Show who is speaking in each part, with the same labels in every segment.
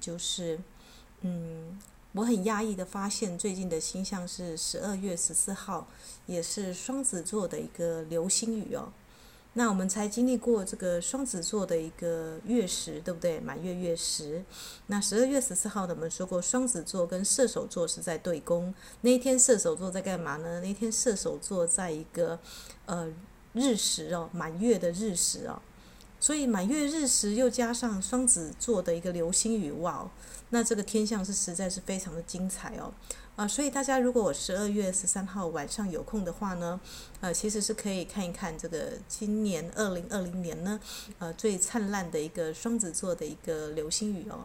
Speaker 1: 就是，嗯，我很讶异的发现，最近的星象是十二月十四号，也是双子座的一个流星雨哦。那我们才经历过这个双子座的一个月食，对不对？满月月食。那十二月十四号呢，我们说过双子座跟射手座是在对宫。那一天射手座在干嘛呢？那天射手座在一个呃日食哦，满月的日食哦。所以满月日食又加上双子座的一个流星雨，哇哦！那这个天象是实在是非常的精彩哦。啊，所以大家如果我十二月十三号晚上有空的话呢，呃，其实是可以看一看这个今年二零二零年呢，呃，最灿烂的一个双子座的一个流星雨哦。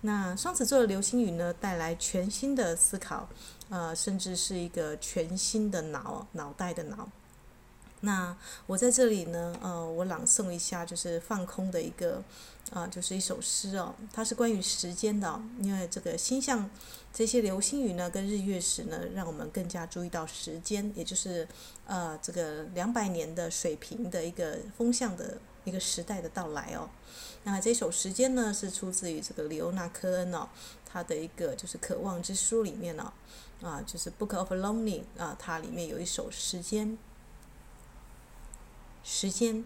Speaker 1: 那双子座的流星雨呢，带来全新的思考，呃，甚至是一个全新的脑脑袋的脑。那我在这里呢，呃，我朗诵一下，就是放空的一个，啊、就是一首诗哦，它是关于时间的、因为这个星象，这些流星雨呢，跟日月食呢，让我们更加注意到时间，也就是，呃，这个两百年的水平的一个风向的一个时代的到来哦。那这首时间呢，是出自于这个里欧纳科恩哦，他的一个就是《渴望之书》里面哦，啊，就是《Book of Longing》啊，它里面有一首时间。时间，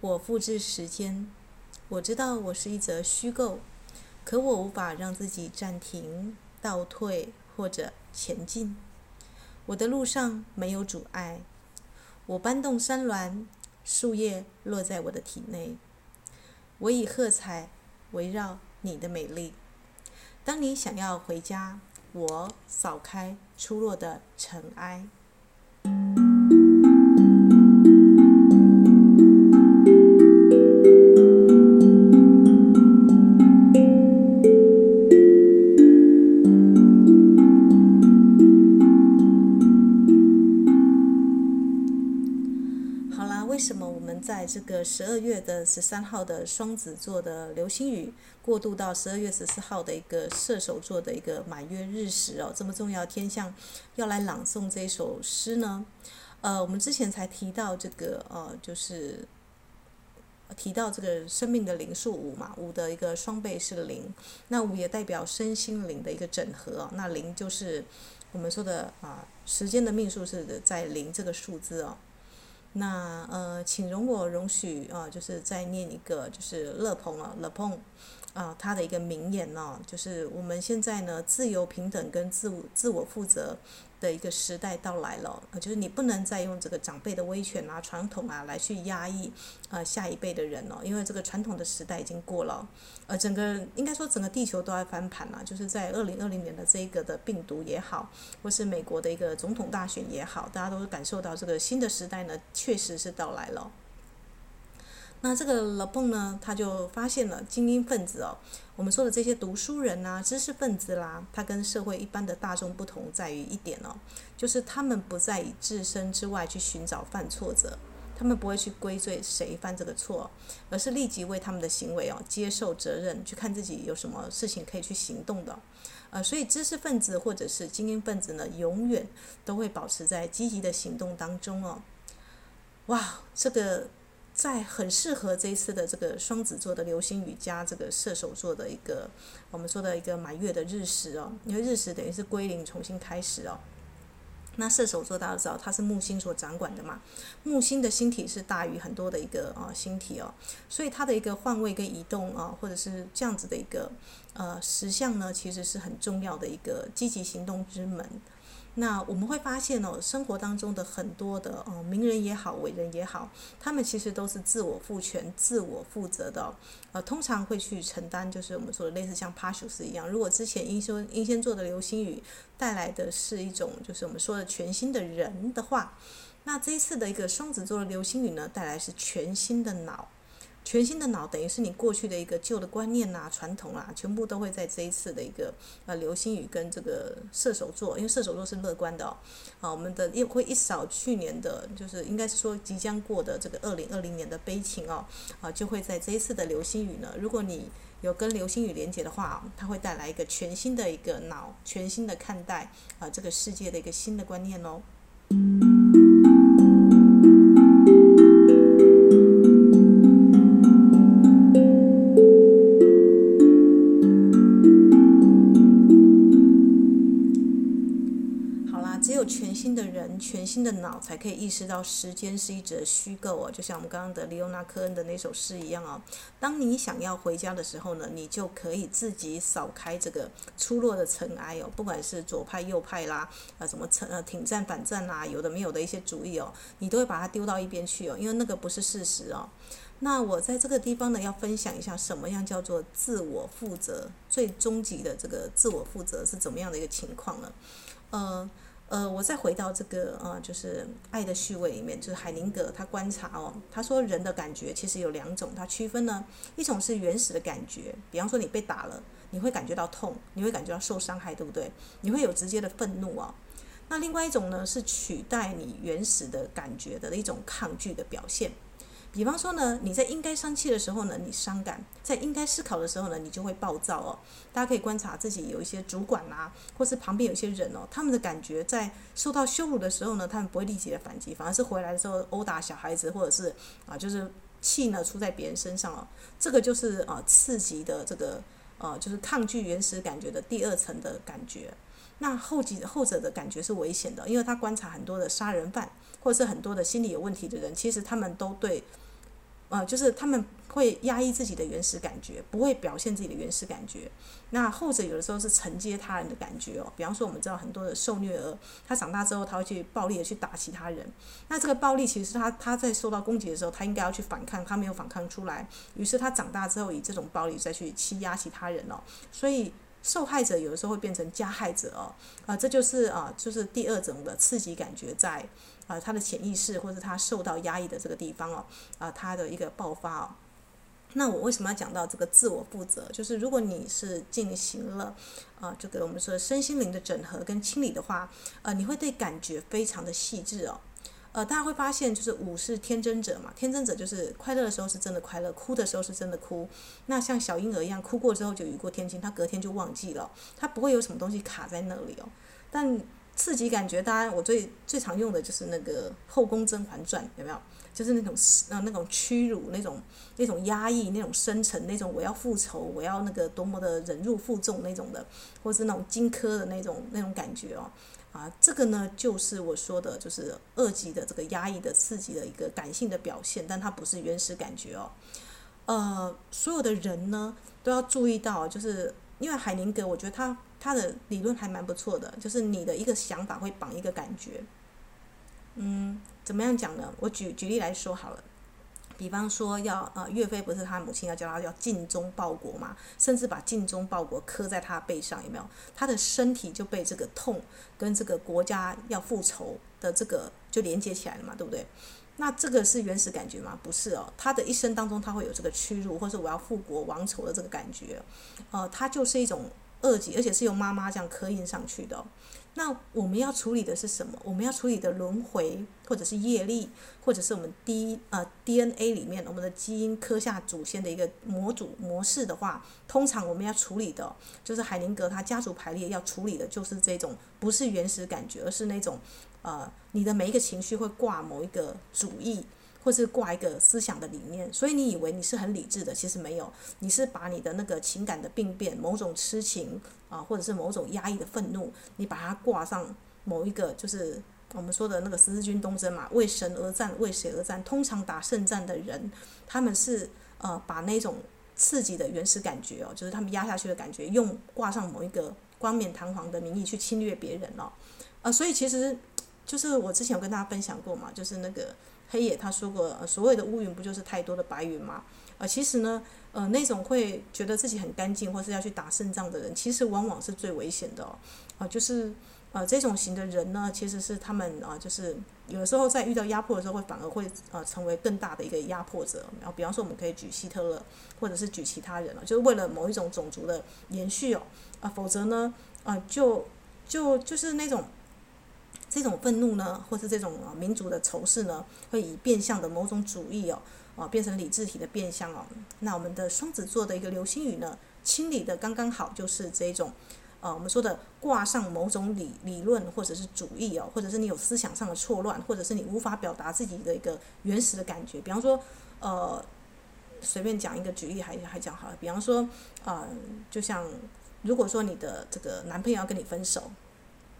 Speaker 1: 我复制时间。我知道我是一则虚构，可我无法让自己暂停、倒退或者前进。我的路上没有阻碍。我搬动山峦，树叶落在我的体内。我以喝彩围绕你的美丽。当你想要回家，我扫开出落的尘埃。为什么我们在这个十二月的十三号的双子座的流星雨，过渡到十二月十四号的一个射手座的一个满月日食哦，这么重要天象，要来朗诵这首诗呢？呃，我们之前才提到这个呃，就是提到这个生命的灵数五嘛，五的一个双倍是零，那五也代表身心灵的一个整合，那零就是我们说的啊、时间的命数是在零这个数字哦。那呃，请容我容许啊、就是再念一个，就是乐鹏啊，乐鹏啊，他的一个名言呢、就是我们现在呢，自由平等跟自我自我负责的一个时代到来了，就是你不能再用这个长辈的威权啊、传统啊来去压抑呃下一辈的人了，因为这个传统的时代已经过了，呃，整个应该说整个地球都在翻盘了，就是在二零二零年的这个的病毒也好，或是美国的一个总统大选也好，大家都感受到这个新的时代呢，确实是到来了。那这个勒庞呢，他就发现了精英分子哦，我们说的这些读书人呐、知识分子啦，他跟社会一般的大众不同在于一点哦，就是他们不再以自身之外去寻找犯错者，他们不会去归罪谁犯这个错，而是立即为他们的行为哦接受责任，去看自己有什么事情可以去行动的，呃，所以知识分子或者是精英分子呢，永远都会保持在积极的行动当中哦。哇，这个。在很适合这一次的这个双子座的流星雨加这个射手座的一个我们说的一个满月的日食哦，因为日食等于是归零重新开始哦。那射手座大家知道它是木星所掌管的嘛，木星的星体是大于很多的一个啊星体哦，所以它的一个换位跟移动啊，或者是这样子的一个呃实相呢，其实是很重要的一个积极行动之门。那我们会发现哦，生活当中的很多的哦，名人也好，伟人也好，他们其实都是自我赋权、自我负责的，呃，通常会去承担，就是我们说的类似像帕修斯一样。如果之前英修英仙座的流星雨带来的是一种，就是我们说的全新的人的话，那这一次的一个双子座的流星雨呢，带来是全新的脑。全新的脑等于是你过去的一个旧的观念呐、传统啊，全部都会在这一次的一个呃流星雨跟这个射手座，因为射手座是乐观的哦，啊，我们的也会一扫去年的，就是应该是说即将过的这个二零二零年的悲情哦，啊，就会在这一次的流星雨呢，如果你有跟流星雨连接的话，它会带来一个全新的一个脑，全新的看待啊这个世界的一个新的观念哦。的脑才可以意识到时间是一则虚构哦，就像我们刚刚的李欧纳科恩的那首诗一样哦。当你想要回家的时候呢，你就可以自己扫开这个出落的尘埃哦，不管是左派右派啦，啊什么呃挺战反战啦，有的没有的一些主义哦，你都会把它丢到一边去哦，因为那个不是事实哦。那我在这个地方呢，要分享一下什么样叫做自我负责，最终极的这个自我负责是怎么样的一个情况呢？呃呃，我再回到这个啊，就是《爱的序位》里面，就是海宁格他观察哦，他说人的感觉其实有两种，他区分呢，一种是原始的感觉，比方说你被打了，你会感觉到痛，你会感觉到受伤害，对不对？你会有直接的愤怒啊、哦。那另外一种呢，是取代你原始的感觉的一种抗拒的表现。比方说呢，你在应该生气的时候呢，你伤感；在应该思考的时候呢，你就会暴躁哦。大家可以观察自己有一些主管啊，或是旁边有些人哦，他们的感觉在受到羞辱的时候呢，他们不会立即的反击，反而是回来的时候殴打小孩子，或者是啊，就是气呢出在别人身上哦。这个就是啊刺激的这个呃，就是抗拒原始感觉的第二层的感觉。那后几后者的感觉是危险的，因为他观察很多的杀人犯，或者是很多的心理有问题的人，其实他们都对。呃，就是他们会压抑自己的原始感觉，不会表现自己的原始感觉。那后者有的时候是承接他人的感觉哦。比方说，我们知道很多的受虐儿，他长大之后他会去暴力的去打其他人。那这个暴力其实他他在受到攻击的时候，他应该要去反抗，他没有反抗出来，于是他长大之后以这种暴力再去欺压其他人哦。所以受害者有的时候会变成加害者哦。啊，这就是啊，就是第二种的刺激感觉在。啊，他的潜意识或者他受到压抑的这个地方哦，啊，他的一个爆发哦。那我为什么要讲到这个自我负责？就是如果你是进行了啊，这个我们说身心灵的整合跟清理的话，呃，你会对感觉非常的细致哦。呃，大家会发现，就是五是天真者嘛，天真者就是快乐的时候是真的快乐，哭的时候是真的哭。那像小婴儿一样，哭过之后就雨过天晴，他隔天就忘记了，他不会有什么东西卡在那里哦。但刺激感觉，当然我最最常用的就是那个《后宫甄嬛传》，有没有？就是那种呃那种屈辱、那种那种压抑、那种深沉、那种我要复仇、我要那个多么的忍辱负重那种的，或是那种荆轲的那种那种感觉哦。啊，这个呢就是我说的，就是二级的这个压抑的刺激的一个感性的表现，但它不是原始感觉哦。呃，所有的人呢都要注意到，就是因为海宁格，我觉得他。他的理论还蛮不错的，就是你的一个想法会绑一个感觉。嗯，怎么样讲呢？我举举例来说好了，比方说要呃，岳飞不是他母亲要叫他要尽忠报国嘛，甚至把尽忠报国刻在他背上，有没有？他的身体就被这个痛跟这个国家要复仇的这个就连接起来了嘛，对不对？那这个是原始感觉吗？不是哦，他的一生当中他会有这个屈辱，或是我要复国亡仇的这个感觉，呃，他就是一种。二级，而且是由妈妈这样刻印上去的。那我们要处理的是什么？我们要处理的轮回，或者是业力，或者是我们 D 呃 DNA 里面我们的基因刻下祖先的一个模组模式的话，通常我们要处理的，就是海宁格他家族排列要处理的，就是这种不是原始感觉，而是那种呃你的每一个情绪会挂某一个主义。或是挂一个思想的理念，所以你以为你是很理智的，其实没有，你是把你的那个情感的病变，某种痴情啊，或者是某种压抑的愤怒，你把它挂上某一个，就是我们说的那个十字军东征嘛，为神而战，为谁而战？通常打胜战的人，他们是呃把那种刺激的原始感觉哦，就是他们压下去的感觉，用挂上某一个冠冕堂皇的名义去侵略别人哦，呃，所以其实就是我之前有跟大家分享过嘛，就是那个。黑野他说过，呃，所谓的乌云不就是太多的白云吗？呃，其实呢，呃，那种会觉得自己很干净，或是要去打胜仗的人，其实往往是最危险的哦。啊、呃，就是呃这种型的人呢，其实是他们啊、就是有的时候在遇到压迫的时候，会反而会呃成为更大的一个压迫者。然后，比方说我们可以举希特勒，或者是举其他人了，就是为了某一种种族的延续哦。啊、否则呢，啊、就就就是那种。这种愤怒呢，或是这种啊民族的仇视呢，会以变相的某种主义哦，啊变成理智体的变相哦。那我们的双子座的一个流星雨呢，清理的刚刚好，就是这种，呃，我们说的挂上某种理理论或者是主义哦，或者是你有思想上的错乱，或者是你无法表达自己的一个原始的感觉。比方说，呃，随便讲一个举例还还讲好了。比方说，啊、就像如果说你的这个男朋友要跟你分手。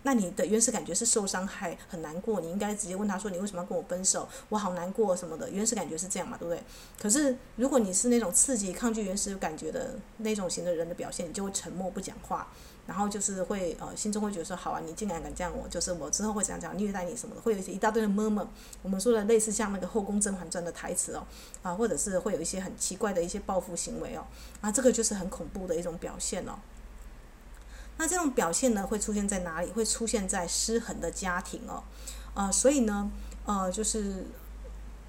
Speaker 1: 那你的原始感觉是受伤害、很难过，你应该直接问他说：“你为什么要跟我分手？我好难过什么的。”原始感觉是这样嘛，对不对？可是如果你是那种刺激、抗拒原始感觉的那种型的人的表现，你就会沉默不讲话，然后就是会呃心中会觉得说：“好啊，你竟然敢这样我，就是我之后会怎样怎样虐待你什么的。”会有一些一大堆的么么我们说的类似像那个《后宫甄嬛传》的台词哦，啊，或者是会有一些很奇怪的一些报复行为哦，啊，这个就是很恐怖的一种表现哦。那这种表现呢，会出现在哪里？会出现在失衡的家庭哦，啊，所以呢，呃，就是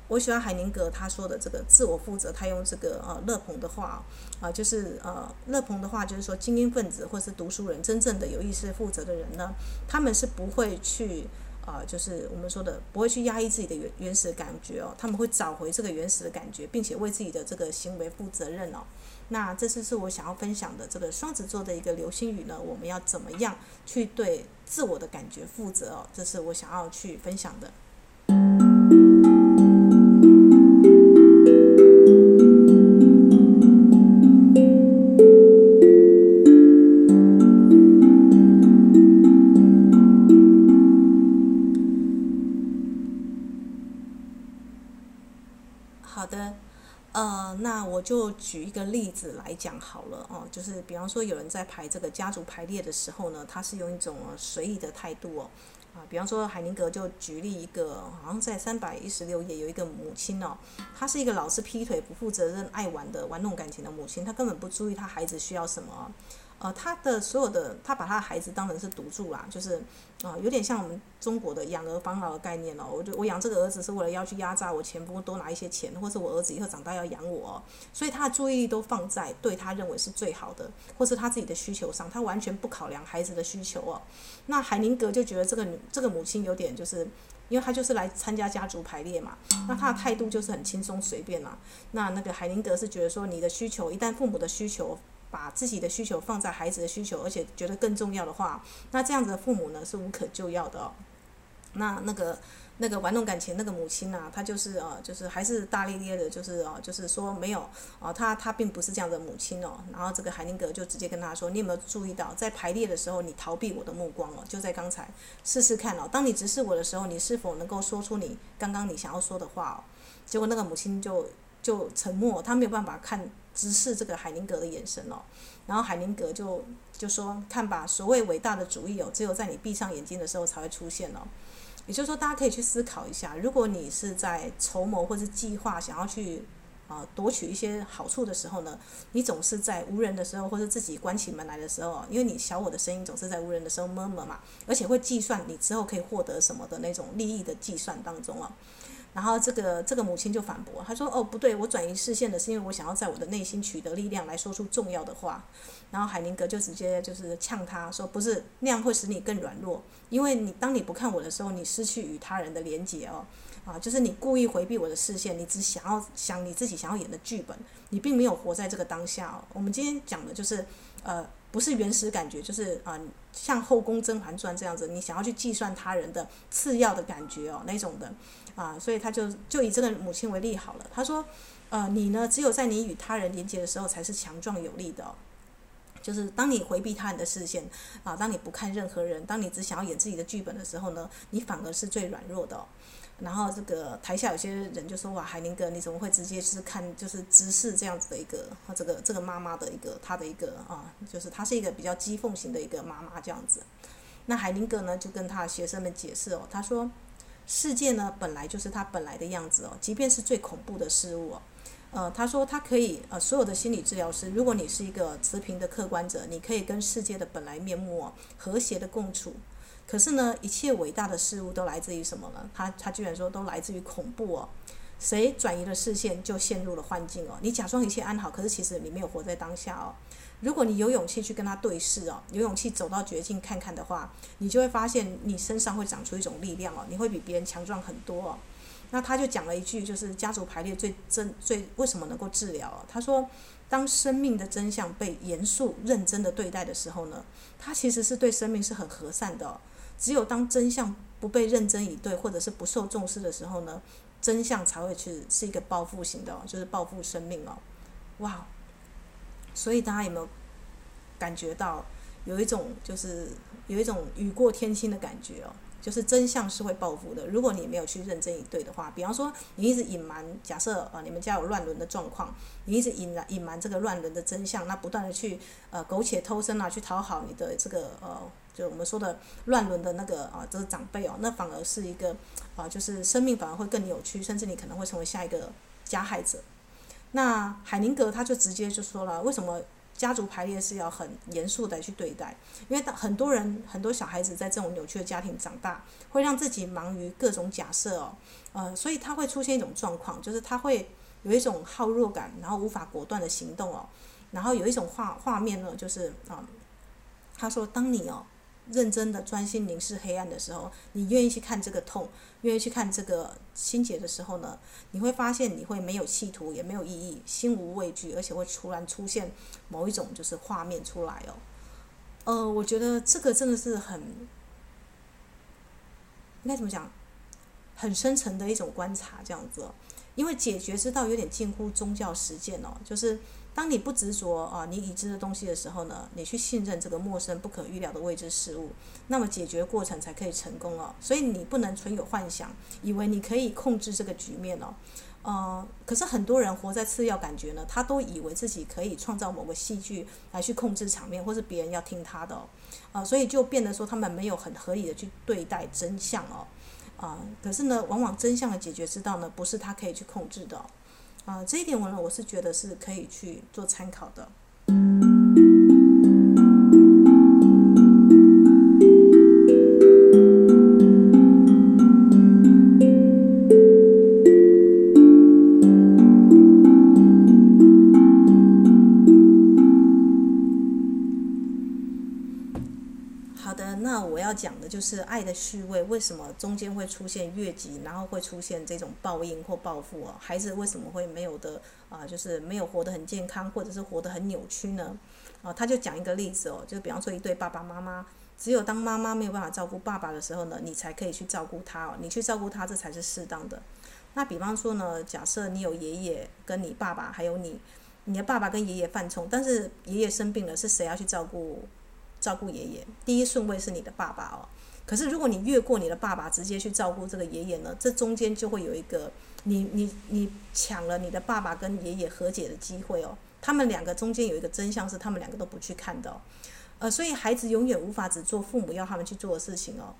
Speaker 1: 我喜欢海宁格他说的这个自我负责，他用这个呃乐鹏的话啊、呃，就是呃乐鹏的话就是说，精英分子或是读书人，真正的有意识负责的人呢，他们是不会去、啊，就是我们说的不会去压抑自己的原原始的感觉哦，他们会找回这个原始的感觉，并且为自己的这个行为负责任哦。那这次是我想要分享的这个双子座的一个流星雨呢，我们要怎么样去对自我的感觉负责哦？这是我想要去分享的。那我就举一个例子来讲好了哦，就是比方说有人在排这个家族排列的时候呢，他是用一种随意的态度哦，啊，比方说海宁格就举例一个，好像在三百一十六页有一个母亲哦，她是一个老是劈腿、不负责任、爱玩的、玩弄感情的母亲，她根本不注意她孩子需要什么。呃，他的所有的，他把他的孩子当成是赌注啦，就是，啊、有点像我们中国的养儿防老的概念哦。我就我养这个儿子是为了要去压榨我钱，不过多拿一些钱，或是我儿子以后长大要养我，所以他的注意力都放在对他认为是最好的，或是他自己的需求上，他完全不考量孩子的需求哦。那海宁格就觉得这个女这个母亲有点就是，因为他就是来参加家族排列嘛，那他的态度就是很轻松随便啦。那那个海宁格是觉得说，你的需求一旦父母的需求。把自己的需求放在孩子的需求，而且觉得更重要的话，那这样子的父母呢是无可救药的哦。那那个那个玩弄感情那个母亲啊，她就是呃，就是还是大咧咧的，就是哦，就是说没有哦，她她并不是这样的母亲哦。然后这个海宁格就直接跟他说：“你有没有注意到，在排列的时候，你逃避我的目光哦？就在刚才，试试看哦，当你直视我的时候，你是否能够说出你刚刚你想要说的话哦？”结果那个母亲就就沉默，她没有办法看。直视这个海宁格的眼神哦，然后海宁格就就说：“看吧，所谓伟大的主意哦，只有在你闭上眼睛的时候才会出现哦。”也就是说，大家可以去思考一下，如果你是在筹谋或是计划想要去啊夺取一些好处的时候呢，你总是在无人的时候或者自己关起门来的时候，因为你小我的声音总是在无人的时候 murmur 嘛，而且会计算你之后可以获得什么的那种利益的计算当中哦。然后这个这个母亲就反驳，她说：“哦，不对，我转移视线的是因为我想要在我的内心取得力量来说出重要的话。”然后海宁格就直接就是呛他说：“不是，那样会使你更软弱，因为你当你不看我的时候，你失去与他人的连结哦，啊，就是你故意回避我的视线，你只想要想你自己想要演的剧本，你并没有活在这个当下哦。我们今天讲的就是呃。”不是原始感觉，就是啊、像《后宫甄嬛传》这样子，你想要去计算他人的次要的感觉哦，那种的啊、所以他就就以这个母亲为例好了。他说，呃，你呢，只有在你与他人连接的时候，才是强壮有力的、就是当你回避他人的视线啊，当你不看任何人，当你只想要演自己的剧本的时候呢，你反而是最软弱的、然后这个台下有些人就说：“哇，海宁格，你怎么会直接是看就是直视这样子的一个，这个这个妈妈的一个她的一个啊，就是她是一个比较讥讽型的一个妈妈这样子。”那海宁格呢就跟他的学生们解释哦，他说：“世界呢本来就是它本来的样子哦，即便是最恐怖的事物哦，呃，他说他可以呃，所有的心理治疗师，如果你是一个持平的客观者，你可以跟世界的本来面目哦和谐的共处。”可是呢，一切伟大的事物都来自于什么呢？他他居然说都来自于恐怖哦。谁转移了视线，就陷入了幻境哦。你假装一切安好，可是其实你没有活在当下哦。如果你有勇气去跟他对视哦，有勇气走到绝境看看的话，你就会发现你身上会长出一种力量哦，你会比别人强壮很多哦。那他就讲了一句，就是家族排列最真最为什么能够治疗哦？他说，当生命的真相被严肃认真的对待的时候呢，他其实是对生命是很和善的。只有当真相不被认真以对，或者是不受重视的时候呢，真相才会去是一个报复型的哦，就是报复生命哦，哇！所以大家有没有感觉到，有一种就是有一种雨过天晴的感觉哦。就是真相是会报复的。如果你没有去认真以对的话，比方说你一直隐瞒，假设啊你们家有乱伦的状况，你一直隐瞒隐瞒这个乱伦的真相，那不断的去呃苟且偷生啊，去讨好你的这个呃，就我们说的乱伦的那个啊这个长辈哦，那反而是一个啊，就是生命反而会更扭曲，甚至你可能会成为下一个加害者。那海宁格他就直接就说了，为什么？家族排列是要很严肃的去对待，因为很多人很多小孩子在这种扭曲的家庭长大，会让自己忙于各种假设哦，呃，所以他会出现一种状况，就是他会有一种好弱感，然后无法果断的行动哦，然后有一种画画面呢，就是啊，他说当你哦。认真的专心凝视黑暗的时候，你愿意去看这个痛，愿意去看这个心结的时候呢，你会发现你会没有企图，也没有意义，心无畏惧，而且会突然出现某一种就是画面出来哦。呃，我觉得这个真的是很，应该怎么讲，很深层的一种观察这样子哦，因为解决之道有点近乎宗教实践哦，就是。当你不执着啊，你已知的东西的时候呢，你去信任这个陌生、不可预料的未知事物，那么解决过程才可以成功哦。所以你不能存有幻想，以为你可以控制这个局面哦。呃，可是很多人活在次要感觉呢，他都以为自己可以创造某个戏剧来去控制场面，或是别人要听他的哦。啊，所以就变得说他们没有很合理的去对待真相哦。啊，可是呢，往往真相的解决之道呢，不是他可以去控制的。啊，这一点我呢，我是觉得是可以去做参考的。是爱的序位，为什么中间会出现越级，然后会出现这种报应或报复哦？孩子为什么会没有的啊？就是没有活得很健康，或者是活得很扭曲呢？啊，他就讲一个例子哦，就比方说一对爸爸妈妈，只有当妈妈没有办法照顾爸爸的时候呢，你才可以去照顾他哦，你去照顾他，这才是适当的。那比方说呢，假设你有爷爷跟你爸爸，还有你，你的爸爸跟爷爷犯冲，但是爷爷生病了，是谁要去照顾？照顾爷爷，第一顺位是你的爸爸哦。可是如果你越过你的爸爸，直接去照顾这个爷爷呢，这中间就会有一个你你你抢了你的爸爸跟爷爷和解的机会哦。他们两个中间有一个真相是他们两个都不去看的。呃，所以孩子永远无法只做父母要他们去做的事情哦。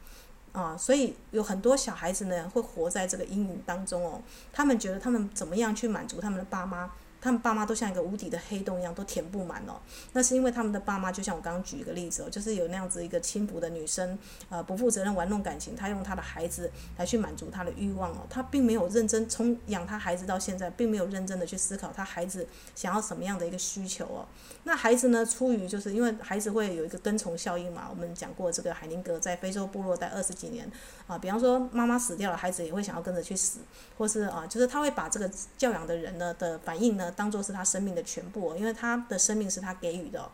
Speaker 1: 啊，所以有很多小孩子呢会活在这个阴影当中哦。他们觉得他们怎么样去满足他们的爸妈？他们爸妈都像一个无底的黑洞一样，都填不满哦。那是因为他们的爸妈，就像我刚刚举一个例子哦，就是有那样子一个轻浮的女生，呃，不负责任玩弄感情，她用她的孩子来去满足她的欲望哦。她并没有认真从养她孩子到现在，并没有认真的去思考她孩子想要什么样的一个需求哦。那孩子呢，出于就是因为孩子会有一个跟从效应嘛。我们讲过这个海宁格在非洲部落待二十几年啊，比方说妈妈死掉了，孩子也会想要跟着去死，或是啊，就是他会把这个教养的人呢的反应呢。当做是他生命的全部，因为他的生命是他给予的，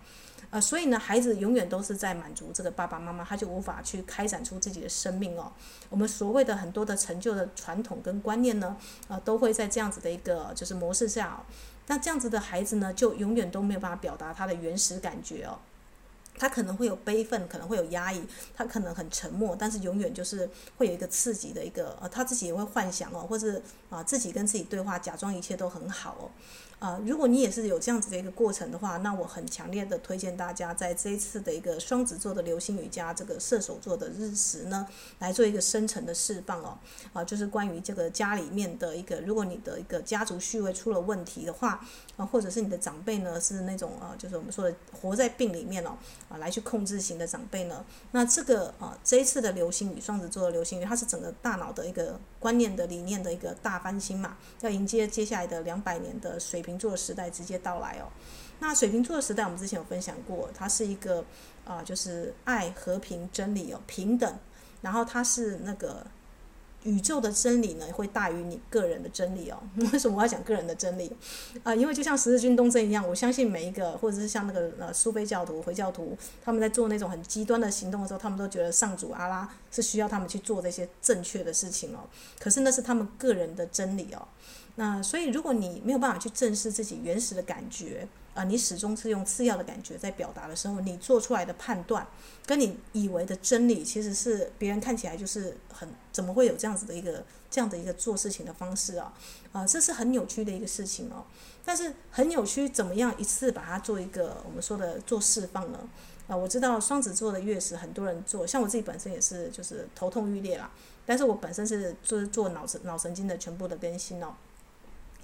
Speaker 1: 呃，所以呢，孩子永远都是在满足这个爸爸妈妈，他就无法去开展出自己的生命哦。我们所谓的很多的成就的传统跟观念呢，呃，都会在这样子的一个就是模式下，那这样子的孩子呢，就永远都没有办法表达他的原始感觉哦。他可能会有悲愤，可能会有压抑，他可能很沉默，但是永远就是会有一个刺激的一个，呃，他自己也会幻想哦，或是啊、自己跟自己对话，假装一切都很好哦。啊、如果你也是有这样子的一个过程的话，那我很强烈的推荐大家在这一次的一个双子座的流星雨加这个射手座的日食呢，来做一个深层的释放哦。啊、就是关于这个家里面的一个，如果你的一个家族序位出了问题的话，啊、或者是你的长辈呢是那种啊、呃，就是我们说的活在病里面哦，来去控制型的长辈呢，那这个啊、这一次的流星雨，双子座的流星雨，它是整个大脑的一个观念的理念的一个大翻新嘛，要迎接接下来的两百年的水瓶座时代直接到来哦。那水瓶座的时代，我们之前有分享过，它是一个啊、呃，就是爱、和平、真理哦，平等，然后它是那个。宇宙的真理呢，会大于你个人的真理哦。为什么我要讲个人的真理？啊、因为就像十字军东征一样，我相信每一个，或者是像那个呃苏菲教徒、回教徒，他们在做那种很极端的行动的时候，他们都觉得上主阿拉是需要他们去做这些正确的事情哦。可是那是他们个人的真理哦。那所以如果你没有办法去正视自己原始的感觉啊，你始终是用次要的感觉在表达的时候，你做出来的判断，跟你以为的真理，其实是别人看起来就是很怎么会有这样子的一个这样的一个做事情的方式啊？啊，这是很扭曲的一个事情哦。但是很扭曲，怎么样一次把它做一个我们说的做释放呢？啊，我知道双子座的月食很多人做，像我自己本身也是，就是头痛欲裂啦。但是我本身是就是做脑神脑神经的全部的更新哦。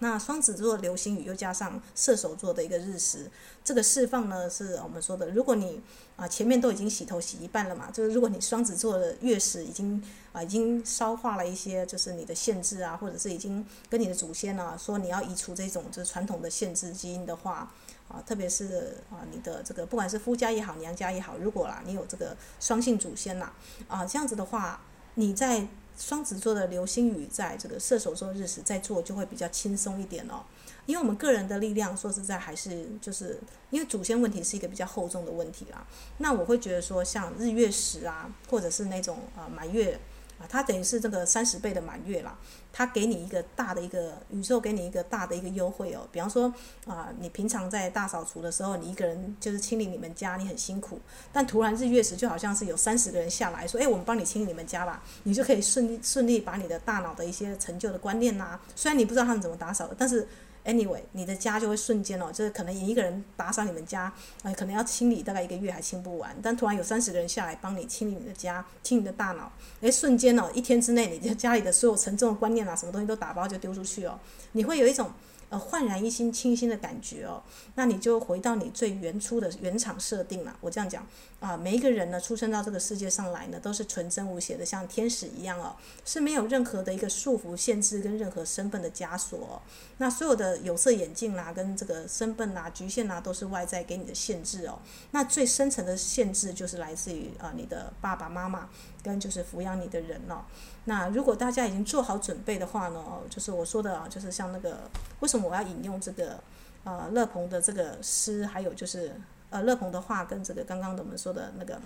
Speaker 1: 那双子座流星雨又加上射手座的一个日食，这个释放呢，是我们说的，如果你啊前面都已经洗头洗一半了嘛，就是如果你双子座的月食已经啊已经消化了一些，就是你的限制啊，或者是已经跟你的祖先啊说你要移除这种就是传统的限制基因的话啊，特别是啊你的这个不管是夫家也好娘家也好，如果啦你有这个双性祖先呐啊这样子的话，你在。双子座的流星雨在这个射手座日时在做就会比较轻松一点哦，因为我们个人的力量说实在还是就是因为祖先问题是一个比较厚重的问题啦。那我会觉得说像日月食啊，或者是那种啊满月。啊，它等于是这个三十倍的满月啦，它给你一个大的一个宇宙，给你一个大的一个优惠哦。比方说啊，你平常在大扫除的时候，你一个人就是清理你们家，你很辛苦，但突然日月食就好像是有三十个人下来说，哎，我们帮你清理你们家吧，你就可以顺利顺利把你的大脑的一些陈旧的观念呐、虽然你不知道他们怎么打扫，但是。Anyway，你的家就会瞬间哦，就是可能你一个人打扫你们家，哎，可能要清理大概一个月还清不完，但突然有三十个人下来帮你清理你的家，清你的大脑，诶，瞬间哦，一天之内，你的家里的所有沉重的观念啊，什么东西都打包就丢出去哦，你会有一种。呃，焕然一新、清新的感觉哦，那你就回到你最原初的原厂设定了。我这样讲啊，每一个人呢，出生到这个世界上来呢，都是纯真无邪的，像天使一样哦，是没有任何的一个束缚、限制跟任何身份的枷锁。那所有的有色眼镜啦，跟这个身份啦、局限啦，都是外在给你的限制哦。那最深层的限制就是来自于啊，你的爸爸妈妈跟就是抚养你的人哦。那如果大家已经做好准备的话呢，哦就是我说的啊，就是像那个为什么我要引用这个呃勒鹏的这个诗，还有就是呃勒鹏的话跟这个刚刚我们说的那个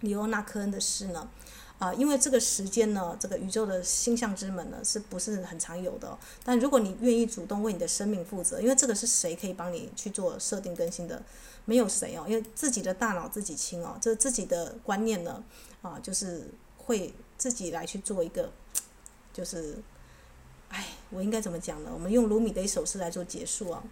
Speaker 1: 李欧纳科恩的诗呢？啊、因为这个时间呢，这个宇宙的星象之门呢，是不是很常有的？但如果你愿意主动为你的生命负责，因为这个是谁可以帮你去做设定更新的？没有谁哦，因为自己的大脑自己清哦，这自己的观念呢，啊、就是会。自己来去做一个，就是，哎，我应该怎么讲呢？我们用卢米的一首诗来做结束啊。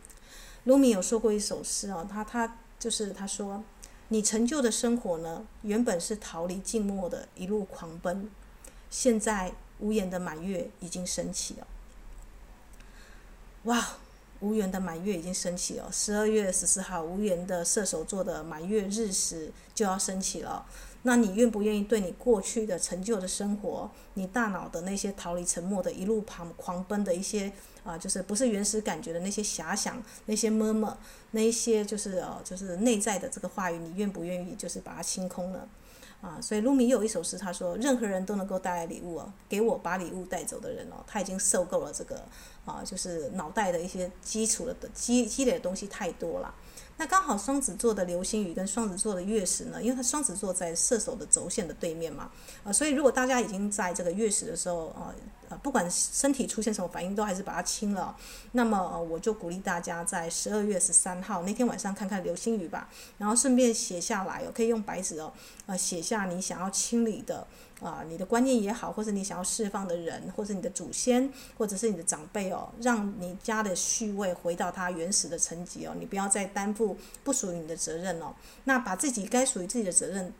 Speaker 1: 卢米有说过一首诗啊，他他就是他说，你成就的生活呢，原本是逃离静默的一路狂奔，现在无言的满月已经升起了。哇，无言的满月已经升起了，十二月十四号，无言的射手座的满月日食就要升起了。那你愿不愿意对你过去的成就的生活，你大脑的那些逃离沉默的一路狂狂奔的一些啊，就是不是原始感觉的那些遐想，那些么么那一些就是呃，就是内在的这个话语，你愿不愿意就是把它清空呢？啊，所以鲁米有一首诗，他说：任何人都能够带来礼物哦，给我把礼物带走的人哦，他已经受够了这个啊，就是脑袋的一些基础的积积累的东西太多了。那刚好双子座的流星雨跟双子座的月食呢，因为它双子座在射手的轴线的对面嘛，啊，所以如果大家已经在这个月食的时候啊。啊，不管身体出现什么反应，都还是把它清了。那么，我就鼓励大家在十二月十三号那天晚上看看流星雨吧，然后顺便写下来哦，可以用白纸哦，呃，写下你想要清理的啊，你的观念也好，或者你想要释放的人，或者你的祖先，或者是你的长辈哦，让你家的序位回到它原始的层级哦，你不要再担负不属于你的责任哦，那把自己该属于自己的责任。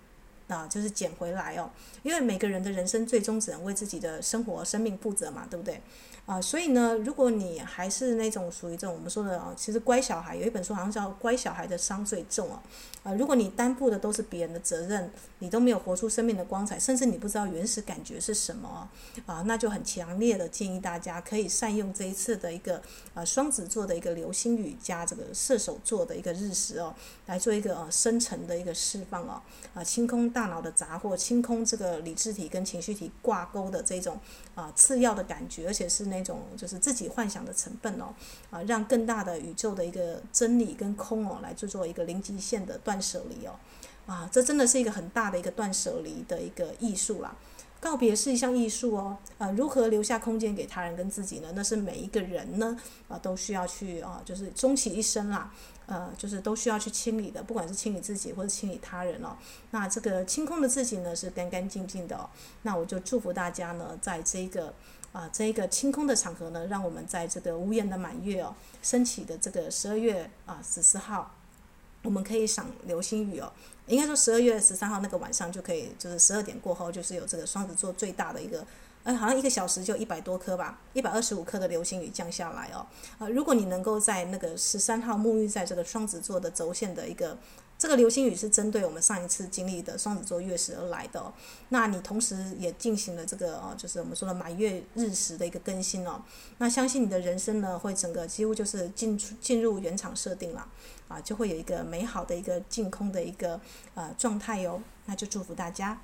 Speaker 1: 啊，就是捡回来哦，因为每个人的人生最终只能为自己的生活、生命负责嘛，对不对？啊，所以呢，如果你还是那种属于这种我们说的啊，其实乖小孩有一本书好像叫《乖小孩的伤最重》哦。啊，如果你担负的都是别人的责任，你都没有活出生命的光彩，甚至你不知道原始感觉是什么啊，那就很强烈的建议大家可以善用这一次的一个啊双子座的一个流星雨加这个射手座的一个日食哦，来做一个啊深层的一个释放哦，啊清空大脑的杂货，清空这个理智体跟情绪体挂钩的这种啊次要的感觉，而且是那种就是自己幻想的成分哦，啊让更大的宇宙的一个真理跟空哦来制作一个零极限的断舍离哦，啊，这真的是一个很大的一个断舍离的一个艺术啦，告别是一项艺术哦，呃，如何留下空间给他人跟自己呢？那是每一个人呢，啊、都需要去啊、就是终其一生啦，呃，就是都需要去清理的，不管是清理自己或者清理他人哦。那这个清空的自己呢，是干干净净的哦。那我就祝福大家呢，在这个啊、这一个清空的场合呢，让我们在这个无言的满月哦，升起的这个十二月啊十四号。我们可以赏流星雨哦，应该说十二月十三号那个晚上就可以，就是十二点过后，就是有这个双子座最大的一个，哎，好像一个小时就一百多颗吧，一百二十五颗的流星雨降下来哦。呃，如果你能够在那个十三号沐浴在这个双子座的轴线的一个。这个流星雨是针对我们上一次经历的双子座月食而来的哦，那你同时也进行了这个哦，就是我们说的满月日食的一个更新哦，那相信你的人生呢会整个几乎就是进出进入原厂设定了，啊，就会有一个美好的一个净空的一个呃状态哟，那就祝福大家。